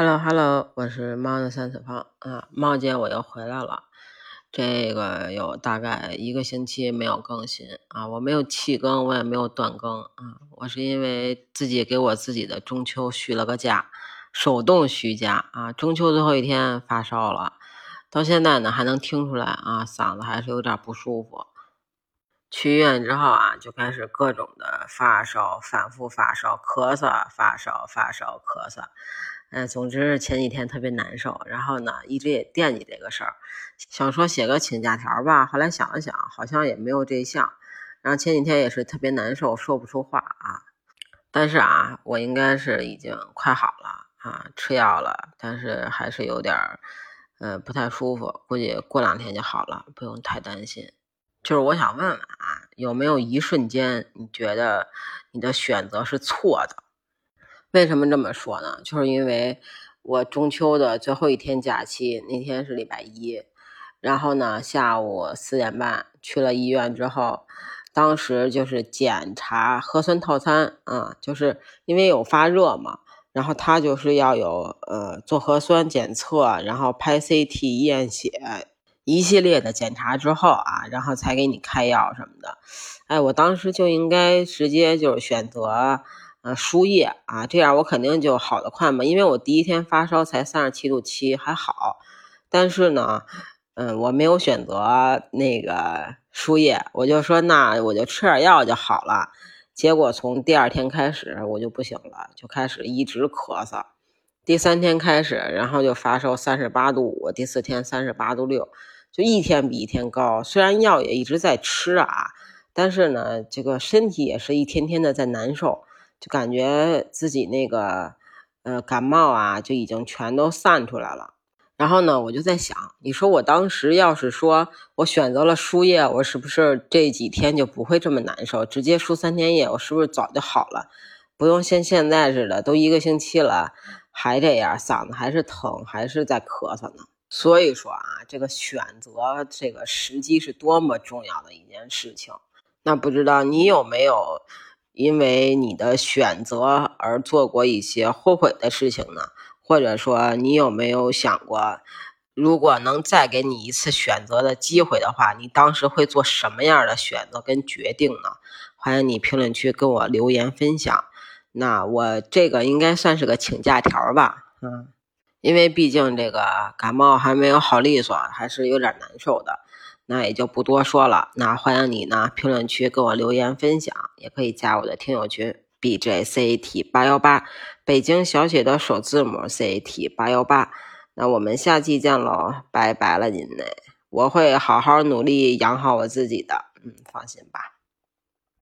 Hello Hello，我是猫的三次方啊，猫姐我又回来了。这个有大概一个星期没有更新啊，我没有弃更，我也没有断更啊，我是因为自己给我自己的中秋续了个假，手动续假啊，中秋最后一天发烧了，到现在呢还能听出来啊，嗓子还是有点不舒服。去医院之后啊，就开始各种的发烧，反复发烧，咳嗽，发烧，发烧，咳嗽。嗯，总之前几天特别难受，然后呢，一直也惦记这个事儿，想说写个请假条吧。后来想了想，好像也没有这项。然后前几天也是特别难受，说不出话啊。但是啊，我应该是已经快好了啊，吃药了，但是还是有点儿，呃，不太舒服。估计过两天就好了，不用太担心。就是我想问问啊，有没有一瞬间你觉得你的选择是错的？为什么这么说呢？就是因为我中秋的最后一天假期那天是礼拜一，然后呢下午四点半去了医院之后，当时就是检查核酸套餐啊，就是因为有发热嘛，然后他就是要有呃做核酸检测，然后拍 CT 验血一系列的检查之后啊，然后才给你开药什么的。哎，我当时就应该直接就是选择。呃，输液啊，这样我肯定就好的快嘛，因为我第一天发烧才三十七度七，还好。但是呢，嗯，我没有选择那个输液，我就说那我就吃点药就好了。结果从第二天开始我就不行了，就开始一直咳嗽。第三天开始，然后就发烧三十八度五，第四天三十八度六，就一天比一天高。虽然药也一直在吃啊，但是呢，这个身体也是一天天的在难受。就感觉自己那个呃感冒啊，就已经全都散出来了。然后呢，我就在想，你说我当时要是说我选择了输液，我是不是这几天就不会这么难受？直接输三天液，我是不是早就好了？不用像现在似的，都一个星期了还这样，嗓子还是疼，还是在咳嗽呢。所以说啊，这个选择这个时机是多么重要的一件事情。那不知道你有没有？因为你的选择而做过一些后悔的事情呢？或者说，你有没有想过，如果能再给你一次选择的机会的话，你当时会做什么样的选择跟决定呢？欢迎你评论区跟我留言分享。那我这个应该算是个请假条吧？嗯，因为毕竟这个感冒还没有好利索，还是有点难受的。那也就不多说了。那欢迎你呢，评论区给我留言分享，也可以加我的听友群 B J C A T 八幺八，北京小写的首字母 C A T 八幺八。那我们下期见喽，拜拜了您嘞！我会好好努力养好我自己的，嗯，放心吧。